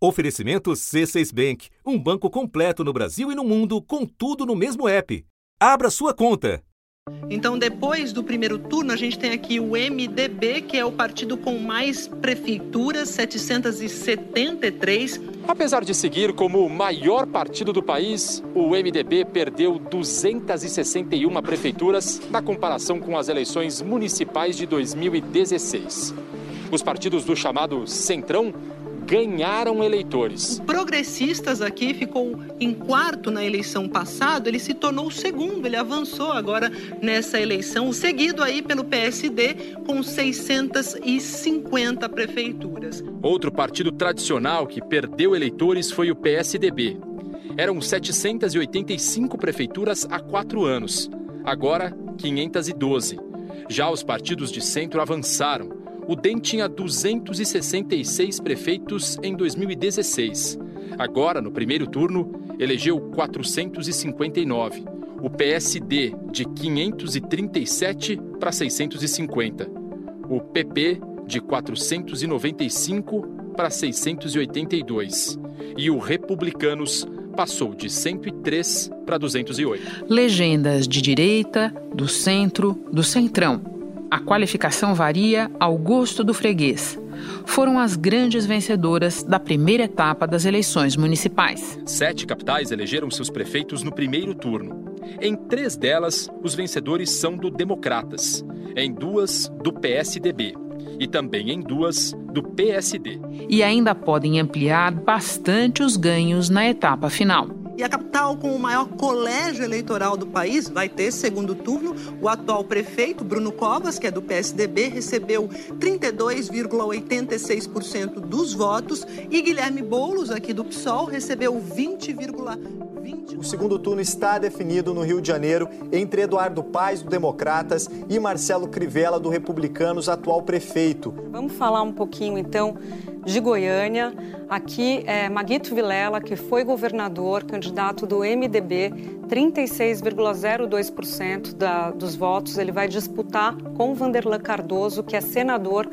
Oferecimento C6 Bank, um banco completo no Brasil e no mundo, com tudo no mesmo app. Abra sua conta. Então, depois do primeiro turno, a gente tem aqui o MDB, que é o partido com mais prefeituras, 773. Apesar de seguir como o maior partido do país, o MDB perdeu 261 prefeituras na comparação com as eleições municipais de 2016. Os partidos do chamado Centrão ganharam eleitores. O Progressistas aqui ficou em quarto na eleição passada, ele se tornou o segundo, ele avançou agora nessa eleição, seguido aí pelo PSD com 650 prefeituras. Outro partido tradicional que perdeu eleitores foi o PSDB. Eram 785 prefeituras há quatro anos, agora 512. Já os partidos de centro avançaram o DEM tinha 266 prefeitos em 2016. Agora, no primeiro turno, elegeu 459. O PSD de 537 para 650. O PP de 495 para 682. E o Republicanos passou de 103 para 208. Legendas de direita, do centro, do centrão a qualificação varia ao gosto do freguês. Foram as grandes vencedoras da primeira etapa das eleições municipais. Sete capitais elegeram seus prefeitos no primeiro turno. Em três delas, os vencedores são do Democratas, em duas, do PSDB e também em duas, do PSD. E ainda podem ampliar bastante os ganhos na etapa final. E a capital com o maior colégio eleitoral do país vai ter segundo turno. O atual prefeito, Bruno Covas, que é do PSDB, recebeu 32,86% dos votos. E Guilherme Boulos, aqui do PSOL, recebeu 20,20%. O segundo turno está definido no Rio de Janeiro entre Eduardo Paes, do Democratas, e Marcelo Crivella, do Republicanos, atual prefeito. Vamos falar um pouquinho, então, de Goiânia. Aqui é Maguito Vilela, que foi governador, candidato do MDB, 36,02% dos votos. Ele vai disputar com Vanderlan Cardoso, que é senador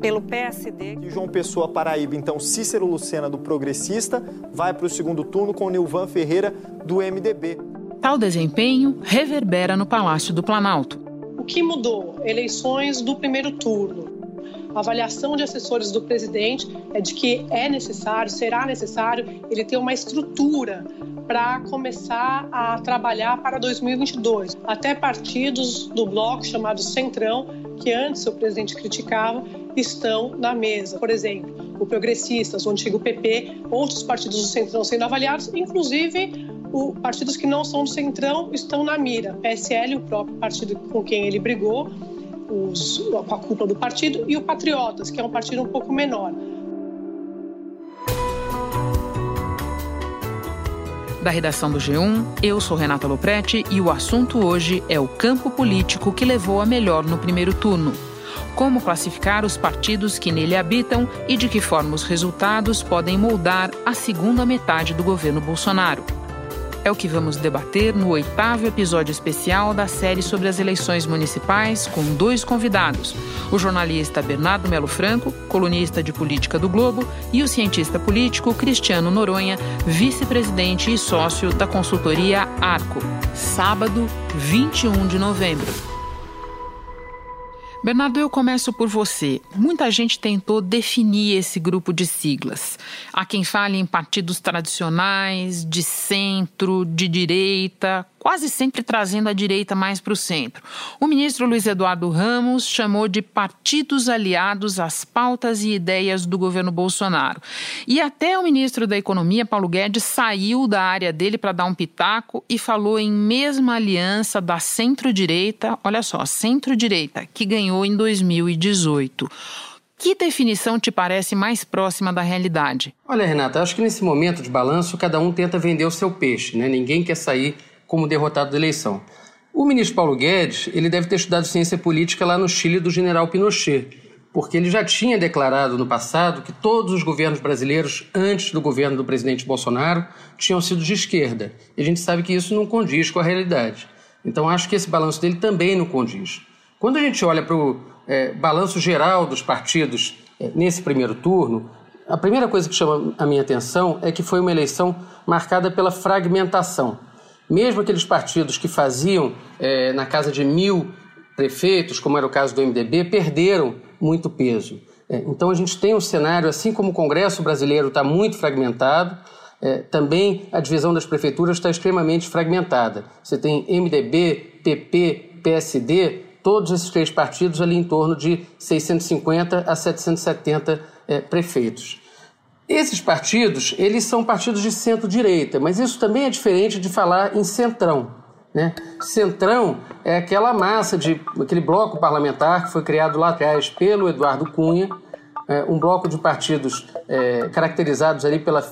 pelo PSD. E João Pessoa Paraíba, então Cícero Lucena do Progressista vai para o segundo turno com Nilvan Ferreira do MDB. Tal desempenho reverbera no Palácio do Planalto. O que mudou? Eleições do primeiro turno. A avaliação de assessores do presidente é de que é necessário, será necessário, ele ter uma estrutura para começar a trabalhar para 2022. Até partidos do bloco chamado Centrão, que antes o presidente criticava, estão na mesa. Por exemplo, o Progressistas, o antigo PP, outros partidos do Centrão sendo avaliados, inclusive o, partidos que não são do Centrão estão na mira. PSL, o próprio partido com quem ele brigou, os, com a cúpula do partido, e o Patriotas, que é um partido um pouco menor. Da redação do G1, eu sou Renata Loprete e o assunto hoje é o campo político que levou a melhor no primeiro turno. Como classificar os partidos que nele habitam e de que forma os resultados podem moldar a segunda metade do governo Bolsonaro. É o que vamos debater no oitavo episódio especial da série sobre as eleições municipais, com dois convidados: o jornalista Bernardo Melo Franco, colunista de política do Globo, e o cientista político Cristiano Noronha, vice-presidente e sócio da consultoria Arco. Sábado, 21 de novembro. Bernardo, eu começo por você. Muita gente tentou definir esse grupo de siglas. Há quem fale em partidos tradicionais, de centro, de direita, quase sempre trazendo a direita mais para o centro. O ministro Luiz Eduardo Ramos chamou de partidos aliados às pautas e ideias do governo Bolsonaro. E até o ministro da Economia, Paulo Guedes, saiu da área dele para dar um pitaco e falou em mesma aliança da centro-direita, olha só, centro-direita, que ganhou em 2018. Que definição te parece mais próxima da realidade? Olha, Renata, acho que nesse momento de balanço, cada um tenta vender o seu peixe, né? Ninguém quer sair como derrotado da eleição. O ministro Paulo Guedes ele deve ter estudado ciência política lá no Chile do general Pinochet, porque ele já tinha declarado no passado que todos os governos brasileiros, antes do governo do presidente Bolsonaro, tinham sido de esquerda. E a gente sabe que isso não condiz com a realidade. Então acho que esse balanço dele também não condiz. Quando a gente olha para o é, balanço geral dos partidos é, nesse primeiro turno, A primeira coisa que chama a minha atenção é que foi uma eleição marcada pela fragmentação. Mesmo aqueles partidos que faziam é, na casa de mil prefeitos, como era o caso do MDB, perderam muito peso. É, então a gente tem um cenário, assim como o Congresso brasileiro está muito fragmentado, é, também a divisão das prefeituras está extremamente fragmentada. Você tem MDB, PP, PSD, todos esses três partidos ali em torno de 650 a 770 é, prefeitos. Esses partidos, eles são partidos de centro-direita, mas isso também é diferente de falar em centrão. Né? Centrão é aquela massa de aquele bloco parlamentar que foi criado lá atrás pelo Eduardo Cunha, é, um bloco de partidos é, caracterizados ali pela,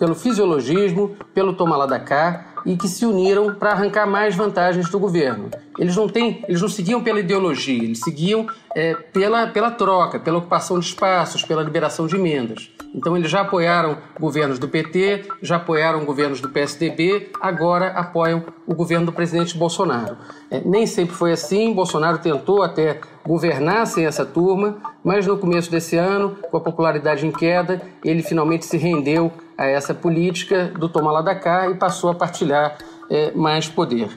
pelo fisiologismo, pelo toma lá da cá, e que se uniram para arrancar mais vantagens do governo. Eles não, têm, eles não seguiam pela ideologia, eles seguiam é, pela, pela troca, pela ocupação de espaços, pela liberação de emendas. Então eles já apoiaram governos do PT, já apoiaram governos do PSDB, agora apoiam o governo do presidente Bolsonaro. É, nem sempre foi assim, Bolsonaro tentou até governar sem essa turma, mas no começo desse ano, com a popularidade em queda, ele finalmente se rendeu a essa política do toma lá da cá e passou a partilhar é, mais poder.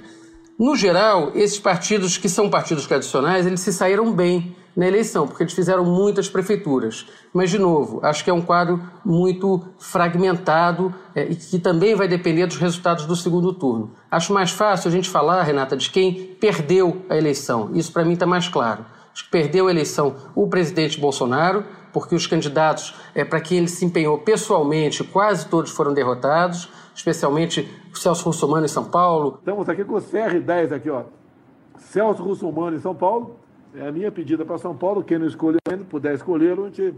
No geral, esses partidos que são partidos tradicionais, eles se saíram bem na eleição, porque eles fizeram muitas prefeituras. Mas, de novo, acho que é um quadro muito fragmentado é, e que também vai depender dos resultados do segundo turno. Acho mais fácil a gente falar, Renata, de quem perdeu a eleição. Isso para mim está mais claro. Acho que perdeu a eleição o presidente Bolsonaro, porque os candidatos é, para quem ele se empenhou pessoalmente, quase todos foram derrotados, especialmente o Celso Russomano em São Paulo. Estamos aqui com o CR10 aqui, ó. Celso Russomano em São Paulo. É a minha pedida para São Paulo. Quem não escolheu ainda, puder escolhê-lo, a gente,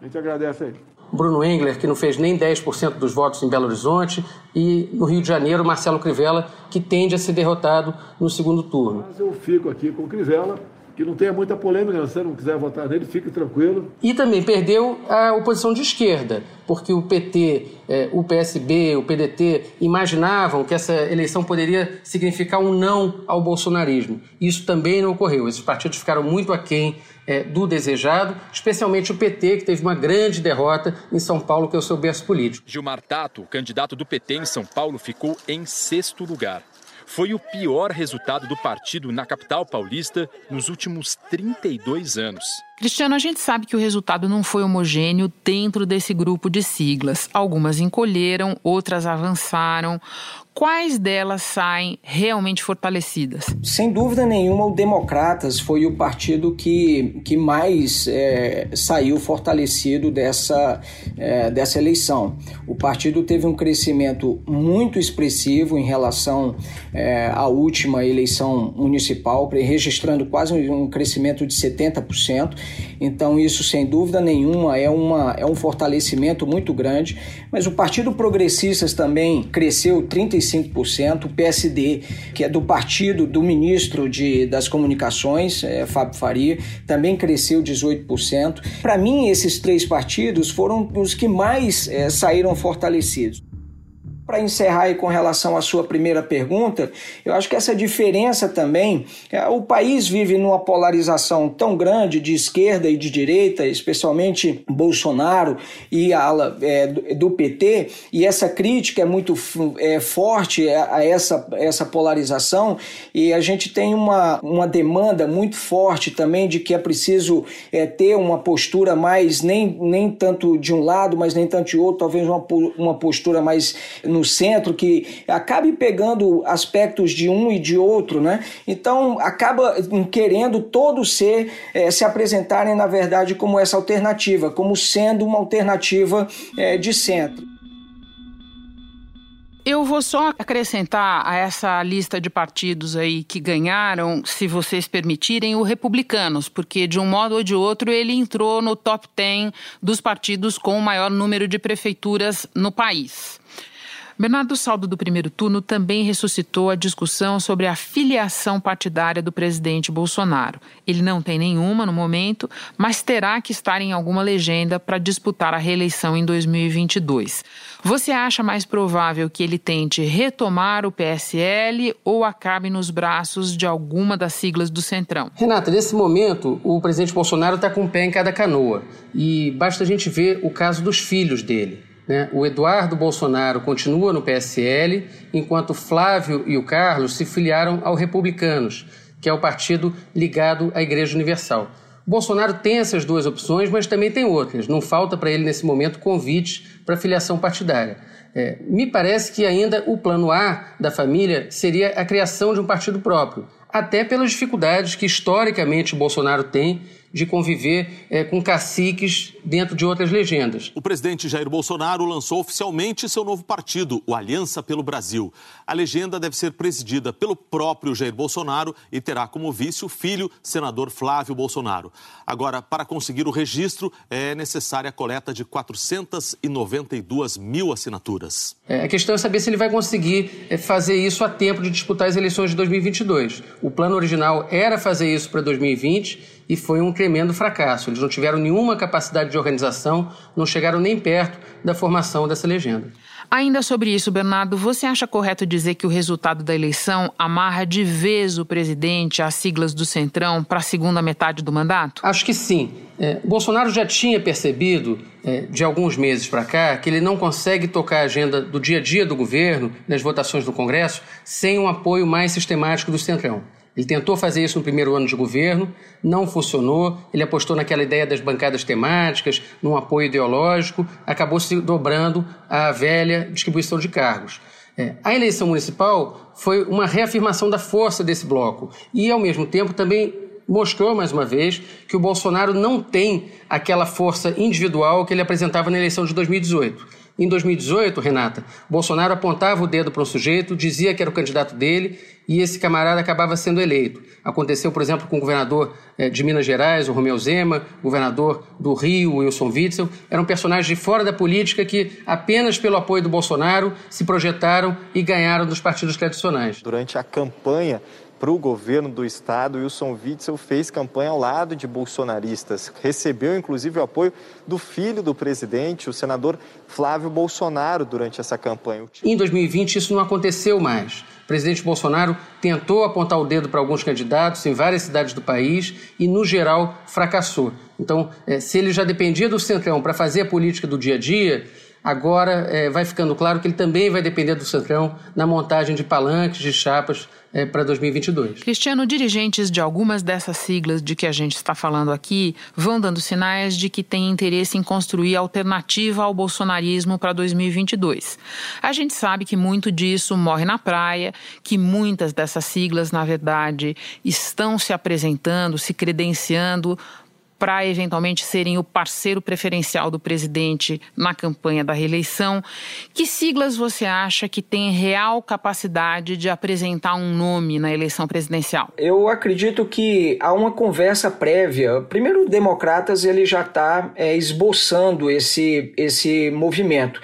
a gente agradece aí. Bruno Engler, que não fez nem 10% dos votos em Belo Horizonte, e no Rio de Janeiro, Marcelo Crivella, que tende a ser derrotado no segundo turno. Mas eu fico aqui com o Crivella que não tenha muita polêmica, se você não quiser votar nele, fique tranquilo. E também perdeu a oposição de esquerda, porque o PT, eh, o PSB, o PDT imaginavam que essa eleição poderia significar um não ao bolsonarismo. Isso também não ocorreu. Esses partidos ficaram muito aquém eh, do desejado, especialmente o PT, que teve uma grande derrota em São Paulo, que é o seu berço político. Gilmar Tato, candidato do PT em São Paulo, ficou em sexto lugar foi o pior resultado do partido na capital paulista nos últimos 32 anos. Cristiano, a gente sabe que o resultado não foi homogêneo dentro desse grupo de siglas. Algumas encolheram, outras avançaram. Quais delas saem realmente fortalecidas? Sem dúvida nenhuma, o Democratas foi o partido que, que mais é, saiu fortalecido dessa, é, dessa eleição. O partido teve um crescimento muito expressivo em relação é, à última eleição municipal, registrando quase um crescimento de 70%. Então, isso sem dúvida nenhuma é, uma, é um fortalecimento muito grande. Mas o Partido Progressistas também cresceu 35%. O PSD, que é do partido do ministro de, das Comunicações, é, Fábio Faria, também cresceu 18%. Para mim, esses três partidos foram os que mais é, saíram fortalecidos. Para encerrar aí com relação à sua primeira pergunta, eu acho que essa diferença também, é, o país vive numa polarização tão grande de esquerda e de direita, especialmente Bolsonaro e a ala é, do PT, e essa crítica é muito é, forte a essa, essa polarização, e a gente tem uma, uma demanda muito forte também de que é preciso é, ter uma postura mais, nem, nem tanto de um lado, mas nem tanto de outro, talvez uma, uma postura mais no centro que acabe pegando aspectos de um e de outro, né? Então acaba querendo todos ser é, se apresentarem na verdade como essa alternativa, como sendo uma alternativa é, de centro. Eu vou só acrescentar a essa lista de partidos aí que ganharam, se vocês permitirem, o Republicanos, porque de um modo ou de outro ele entrou no top 10 dos partidos com o maior número de prefeituras no país. Bernardo Saldo do primeiro turno também ressuscitou a discussão sobre a filiação partidária do presidente Bolsonaro. Ele não tem nenhuma no momento, mas terá que estar em alguma legenda para disputar a reeleição em 2022. Você acha mais provável que ele tente retomar o PSL ou acabe nos braços de alguma das siglas do Centrão? Renata, nesse momento, o presidente Bolsonaro está com um pé em cada canoa. E basta a gente ver o caso dos filhos dele. Né? O Eduardo Bolsonaro continua no PSL, enquanto Flávio e o Carlos se filiaram ao Republicanos, que é o partido ligado à Igreja Universal. Bolsonaro tem essas duas opções, mas também tem outras. Não falta para ele, nesse momento, convites para filiação partidária. É, me parece que ainda o plano A da família seria a criação de um partido próprio, até pelas dificuldades que historicamente o Bolsonaro tem de conviver é, com caciques dentro de outras legendas. O presidente Jair Bolsonaro lançou oficialmente seu novo partido, o Aliança pelo Brasil. A legenda deve ser presidida pelo próprio Jair Bolsonaro e terá como vice o filho, senador Flávio Bolsonaro. Agora, para conseguir o registro, é necessária a coleta de 492 mil assinaturas. É, a questão é saber se ele vai conseguir é, fazer isso a tempo de disputar as eleições de 2022. O plano original era fazer isso para 2020 e foi um tremendo fracasso. Eles não tiveram nenhuma capacidade de organização, não chegaram nem perto da formação dessa legenda. Ainda sobre isso, Bernardo, você acha correto dizer que o resultado da eleição amarra de vez o presidente às siglas do Centrão para a segunda metade do mandato? Acho que sim. É, Bolsonaro já tinha percebido, é, de alguns meses para cá, que ele não consegue tocar a agenda do dia a dia do governo, nas votações do Congresso, sem um apoio mais sistemático do Centrão. Ele tentou fazer isso no primeiro ano de governo, não funcionou. Ele apostou naquela ideia das bancadas temáticas, num apoio ideológico, acabou se dobrando à velha distribuição de cargos. É, a eleição municipal foi uma reafirmação da força desse bloco e, ao mesmo tempo, também mostrou mais uma vez que o Bolsonaro não tem aquela força individual que ele apresentava na eleição de 2018. Em 2018, Renata, Bolsonaro apontava o dedo para um sujeito, dizia que era o candidato dele e esse camarada acabava sendo eleito. Aconteceu, por exemplo, com o governador eh, de Minas Gerais, o Romeu Zema, governador do Rio, o Wilson Witzel. Eram personagens de fora da política que, apenas pelo apoio do Bolsonaro, se projetaram e ganharam dos partidos tradicionais. Durante a campanha para o governo do estado, Wilson Witzel fez campanha ao lado de bolsonaristas. Recebeu, inclusive, o apoio do filho do presidente, o senador Flávio Bolsonaro, durante essa campanha. Em 2020, isso não aconteceu mais. O presidente Bolsonaro tentou apontar o dedo para alguns candidatos em várias cidades do país e, no geral, fracassou. Então, eh, se ele já dependia do Centrão para fazer a política do dia a dia, agora é, vai ficando claro que ele também vai depender do Centrão na montagem de palanques, de chapas é, para 2022. Cristiano, dirigentes de algumas dessas siglas de que a gente está falando aqui vão dando sinais de que têm interesse em construir alternativa ao bolsonarismo para 2022. A gente sabe que muito disso morre na praia, que muitas dessas siglas, na verdade, estão se apresentando, se credenciando para eventualmente serem o parceiro preferencial do presidente na campanha da reeleição. Que siglas você acha que tem real capacidade de apresentar um nome na eleição presidencial? Eu acredito que há uma conversa prévia. Primeiro, o Democratas ele já está é, esboçando esse, esse movimento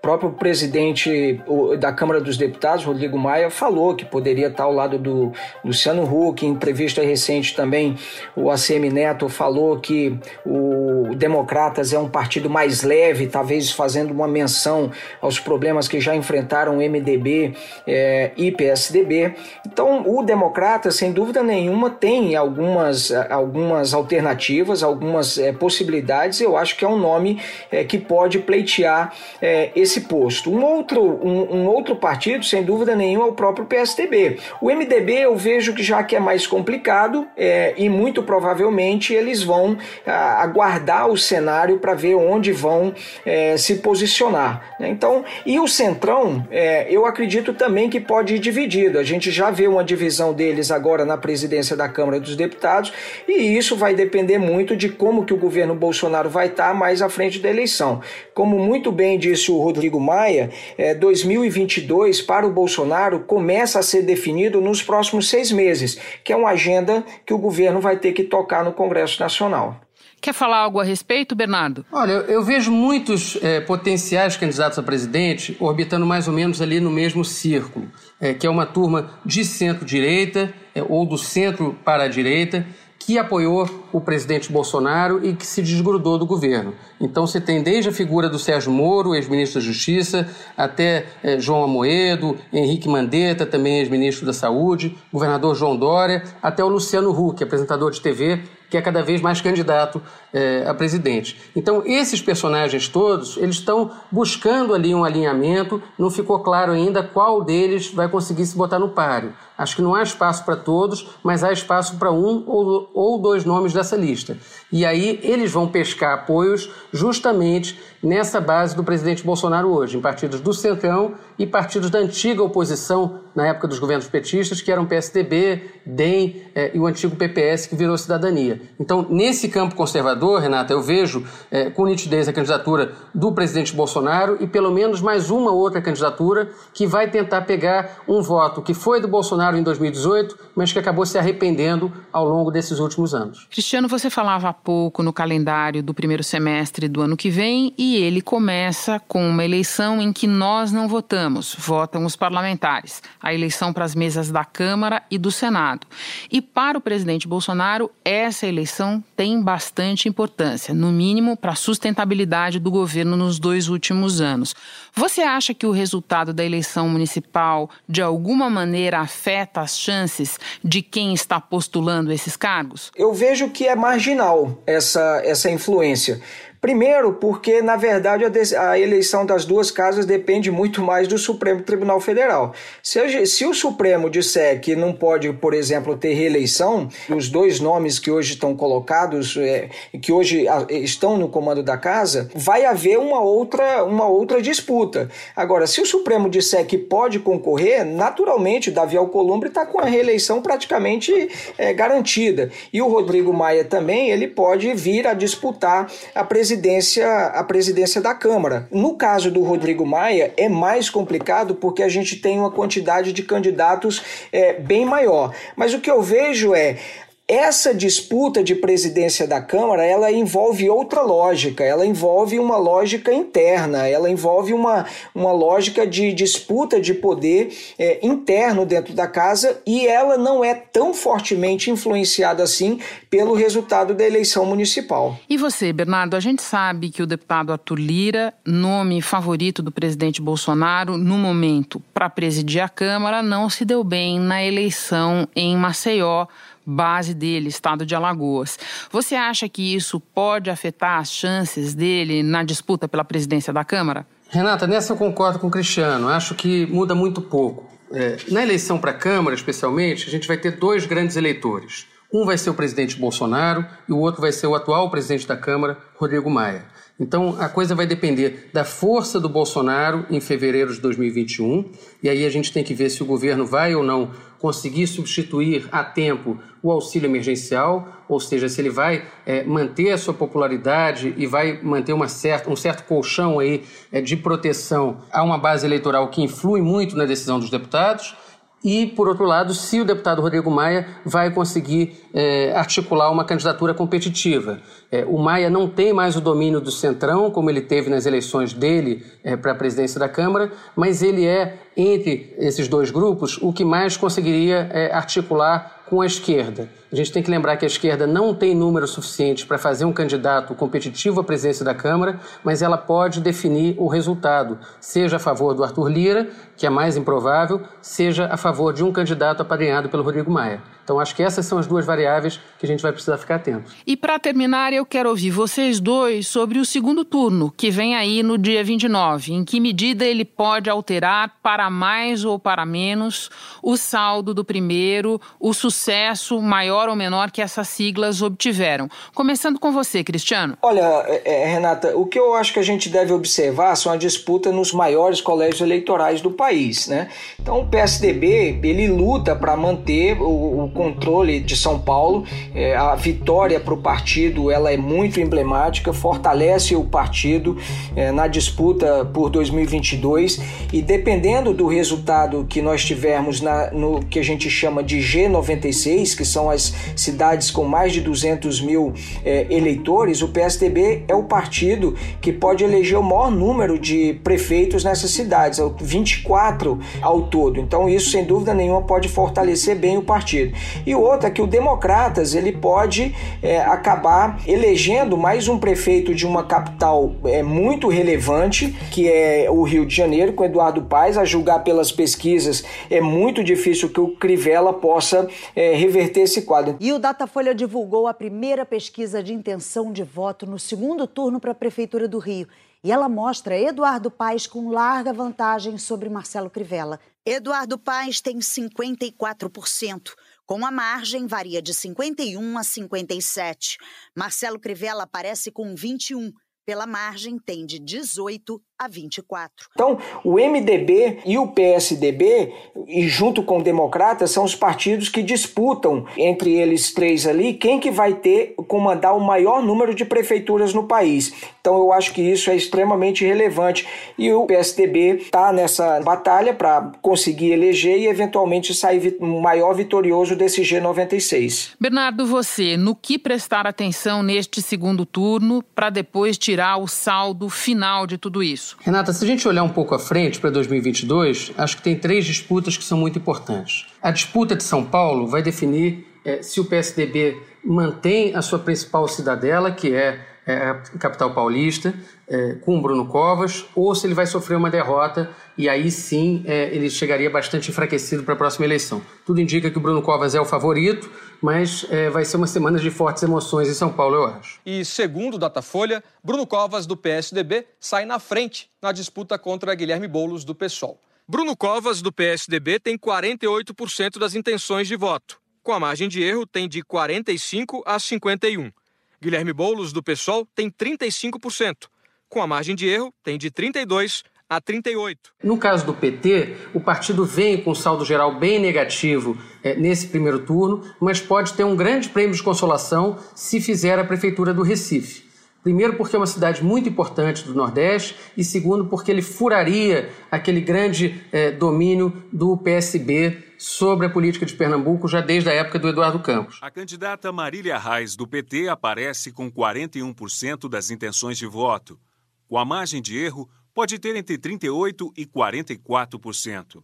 próprio presidente da Câmara dos Deputados, Rodrigo Maia, falou que poderia estar ao lado do Luciano Huck. Em entrevista recente também, o ACM Neto falou que o Democratas é um partido mais leve, talvez fazendo uma menção aos problemas que já enfrentaram o MDB é, e PSDB. Então, o Democrata, sem dúvida nenhuma, tem algumas, algumas alternativas, algumas é, possibilidades. Eu acho que é um nome é, que pode pleitear é, esse posto. Um outro, um, um, outro partido, sem dúvida nenhuma, é o próprio PSDB. O MDB eu vejo que já que é mais complicado é, e muito provavelmente eles vão a, aguardar o cenário para ver onde vão é, se posicionar. Né? Então, e o Centrão, é, eu acredito também que pode ir dividido. A gente já vê uma divisão deles agora na presidência da Câmara dos Deputados e isso vai depender muito de como que o governo Bolsonaro vai estar mais à frente da eleição. Como muito bem disse o Rodrigo Rodrigo Maia, é, 2022 para o Bolsonaro começa a ser definido nos próximos seis meses, que é uma agenda que o governo vai ter que tocar no Congresso Nacional. Quer falar algo a respeito, Bernardo? Olha, eu vejo muitos é, potenciais candidatos a presidente orbitando mais ou menos ali no mesmo círculo, é, que é uma turma de centro-direita é, ou do centro para a direita que apoiou o presidente Bolsonaro e que se desgrudou do governo. Então você tem desde a figura do Sérgio Moro, ex-ministro da Justiça, até eh, João Amoedo, Henrique Mandetta, também ex-ministro da Saúde, governador João Dória, até o Luciano Huck, apresentador de TV, que é cada vez mais candidato é, a presidente. Então, esses personagens todos, eles estão buscando ali um alinhamento, não ficou claro ainda qual deles vai conseguir se botar no páreo. Acho que não há espaço para todos, mas há espaço para um ou, ou dois nomes dessa lista. E aí eles vão pescar apoios justamente nessa base do presidente Bolsonaro hoje, em partidos do Centrão e partidos da antiga oposição na época dos governos petistas, que eram PSDB, DEM eh, e o antigo PPS, que virou Cidadania. Então, nesse campo conservador, Renata, eu vejo eh, com nitidez a candidatura do presidente Bolsonaro e pelo menos mais uma outra candidatura que vai tentar pegar um voto que foi do Bolsonaro em 2018, mas que acabou se arrependendo ao longo desses últimos anos. Cristiano, você falava há pouco no calendário do primeiro semestre do ano que vem e ele começa com uma eleição em que nós não votamos, votam os parlamentares, a eleição para as mesas da Câmara e do Senado. E para o presidente Bolsonaro, essa eleição tem bastante importância, no mínimo para a sustentabilidade do governo nos dois últimos anos. Você acha que o resultado da eleição municipal de alguma maneira afeta as chances de quem está postulando esses cargos? Eu vejo que é marginal essa, essa influência. Primeiro, porque, na verdade, a, eleição das duas casas depende muito mais do Supremo Tribunal Federal. Se, se, o Supremo disser que não pode, por exemplo, ter reeleição, os dois nomes que hoje estão colocados, é, que hoje estão no comando da casa, vai haver uma outra, uma outra disputa. Agora, se o Supremo disser que pode concorrer, naturalmente, Davi Alcolumbre está com a reeleição praticamente é, garantida. E o Rodrigo Maia também, ele pode vir a disputar a presidência presidência, a presidência da Câmara. No caso do Rodrigo Maia, é mais complicado porque a gente tem uma quantidade de candidatos é, bem maior. Mas o que eu vejo é essa disputa de presidência da Câmara, ela envolve outra lógica, ela envolve uma lógica interna, ela envolve uma, uma lógica de disputa de poder é, interno dentro da casa e ela não é tão fortemente influenciada assim pelo resultado da eleição municipal. E você, Bernardo, a gente sabe que o deputado Arthur Lira, nome favorito do presidente Bolsonaro no momento para presidir a Câmara, não se deu bem na eleição em Maceió base dele, estado de Alagoas. Você acha que isso pode afetar as chances dele na disputa pela presidência da Câmara? Renata, nessa eu concordo com o Cristiano. Acho que muda muito pouco. É, na eleição para a Câmara, especialmente, a gente vai ter dois grandes eleitores. Um vai ser o presidente Bolsonaro e o outro vai ser o atual presidente da Câmara, Rodrigo Maia. Então a coisa vai depender da força do Bolsonaro em fevereiro de 2021, e aí a gente tem que ver se o governo vai ou não conseguir substituir a tempo o auxílio emergencial, ou seja, se ele vai é, manter a sua popularidade e vai manter uma certa, um certo colchão aí é, de proteção a uma base eleitoral que influi muito na decisão dos deputados e, por outro lado, se o deputado Rodrigo Maia vai conseguir é, articular uma candidatura competitiva. É, o Maia não tem mais o domínio do Centrão, como ele teve nas eleições dele é, para a presidência da Câmara, mas ele é, entre esses dois grupos, o que mais conseguiria é, articular com a esquerda. A gente tem que lembrar que a esquerda não tem número suficiente para fazer um candidato competitivo à presidência da Câmara, mas ela pode definir o resultado, seja a favor do Arthur Lira, que é mais improvável, seja a favor de um candidato apadrinhado pelo Rodrigo Maia. Então, acho que essas são as duas variáveis que a gente vai precisar ficar atento. E para terminar, eu quero ouvir vocês dois sobre o segundo turno, que vem aí no dia 29. Em que medida ele pode alterar para mais ou para menos o saldo do primeiro, o sucesso maior ou menor que essas siglas obtiveram? Começando com você, Cristiano. Olha, é, é, Renata, o que eu acho que a gente deve observar são a disputa nos maiores colégios eleitorais do país, né? Então, o PSDB ele luta para manter o, o controle de São Paulo. É, a vitória para o partido ela é muito emblemática, fortalece o partido é, na disputa por 2022 e dependendo do resultado que nós tivermos na, no que a gente chama de G96, que são as cidades com mais de 200 mil é, eleitores, o PSDB é o partido que pode eleger o maior número de prefeitos nessas cidades, 24 ao todo. Então isso, sem dúvida nenhuma, pode fortalecer bem o partido. E outra é que o Democratas ele pode é, acabar elegendo mais um prefeito de uma capital é, muito relevante, que é o Rio de Janeiro, com Eduardo Paes, a julgar pelas pesquisas, é muito difícil que o Crivella possa é, reverter esse quadro. E o Datafolha divulgou a primeira pesquisa de intenção de voto no segundo turno para a Prefeitura do Rio. E ela mostra Eduardo Paes com larga vantagem sobre Marcelo Crivella. Eduardo Paes tem 54%. Com a margem, varia de 51 a 57. Marcelo Crivella aparece com 21. Pela margem, tem de 18 a 24. Então, o MDB e o PSDB, e junto com o Democratas, são os partidos que disputam entre eles três ali quem que vai ter comandar o maior número de prefeituras no país. Então, eu acho que isso é extremamente relevante e o PSDB está nessa batalha para conseguir eleger e eventualmente sair o maior vitorioso desse G96. Bernardo, você, no que prestar atenção neste segundo turno para depois tirar o saldo final de tudo isso? Isso. Renata, se a gente olhar um pouco à frente para 2022, acho que tem três disputas que são muito importantes. A disputa de São Paulo vai definir é, se o PSDB mantém a sua principal cidadela, que é, é capital paulista, é, com o Bruno Covas, ou se ele vai sofrer uma derrota e aí sim é, ele chegaria bastante enfraquecido para a próxima eleição. Tudo indica que o Bruno Covas é o favorito, mas é, vai ser uma semana de fortes emoções em São Paulo, eu acho. E segundo o Datafolha, Bruno Covas, do PSDB, sai na frente na disputa contra Guilherme Boulos, do PSOL. Bruno Covas, do PSDB, tem 48% das intenções de voto. Com a margem de erro, tem de 45 a 51. Guilherme Boulos, do PSOL, tem 35%. Com a margem de erro, tem de 32 a 38. No caso do PT, o partido vem com saldo geral bem negativo é, nesse primeiro turno, mas pode ter um grande prêmio de consolação se fizer a Prefeitura do Recife. Primeiro, porque é uma cidade muito importante do Nordeste, e segundo, porque ele furaria aquele grande é, domínio do PSB sobre a política de Pernambuco já desde a época do Eduardo Campos. A candidata Marília Reis, do PT, aparece com 41% das intenções de voto. Com a margem de erro, pode ter entre 38% e 44%.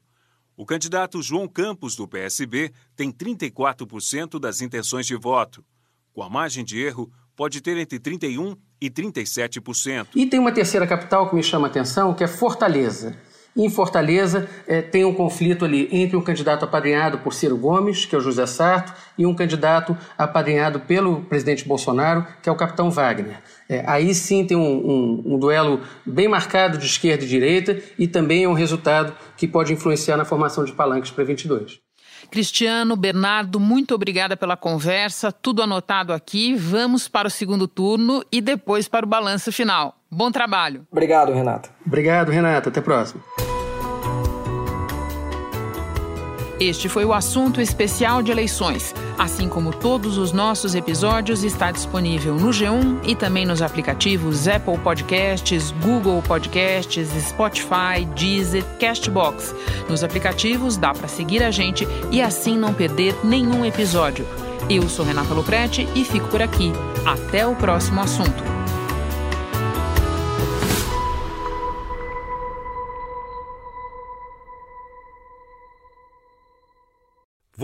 O candidato João Campos, do PSB, tem 34% das intenções de voto. Com a margem de erro, pode ter entre 31% e 37%. E tem uma terceira capital que me chama a atenção, que é Fortaleza. Em Fortaleza, é, tem um conflito ali entre um candidato apadrinhado por Ciro Gomes, que é o José Sarto, e um candidato apadrinhado pelo presidente Bolsonaro, que é o capitão Wagner. É, aí sim tem um, um, um, duelo bem marcado de esquerda e direita, e também é um resultado que pode influenciar na formação de palanques para 22. Cristiano, Bernardo, muito obrigada pela conversa, tudo anotado aqui. Vamos para o segundo turno e depois para o balanço final. Bom trabalho. Obrigado, Renata. Obrigado, Renata. Até a próxima. Este foi o assunto especial de eleições. Assim como todos os nossos episódios, está disponível no G1 e também nos aplicativos Apple Podcasts, Google Podcasts, Spotify, Deezer, Castbox. Nos aplicativos dá para seguir a gente e assim não perder nenhum episódio. Eu sou Renata Loprete e fico por aqui. Até o próximo assunto.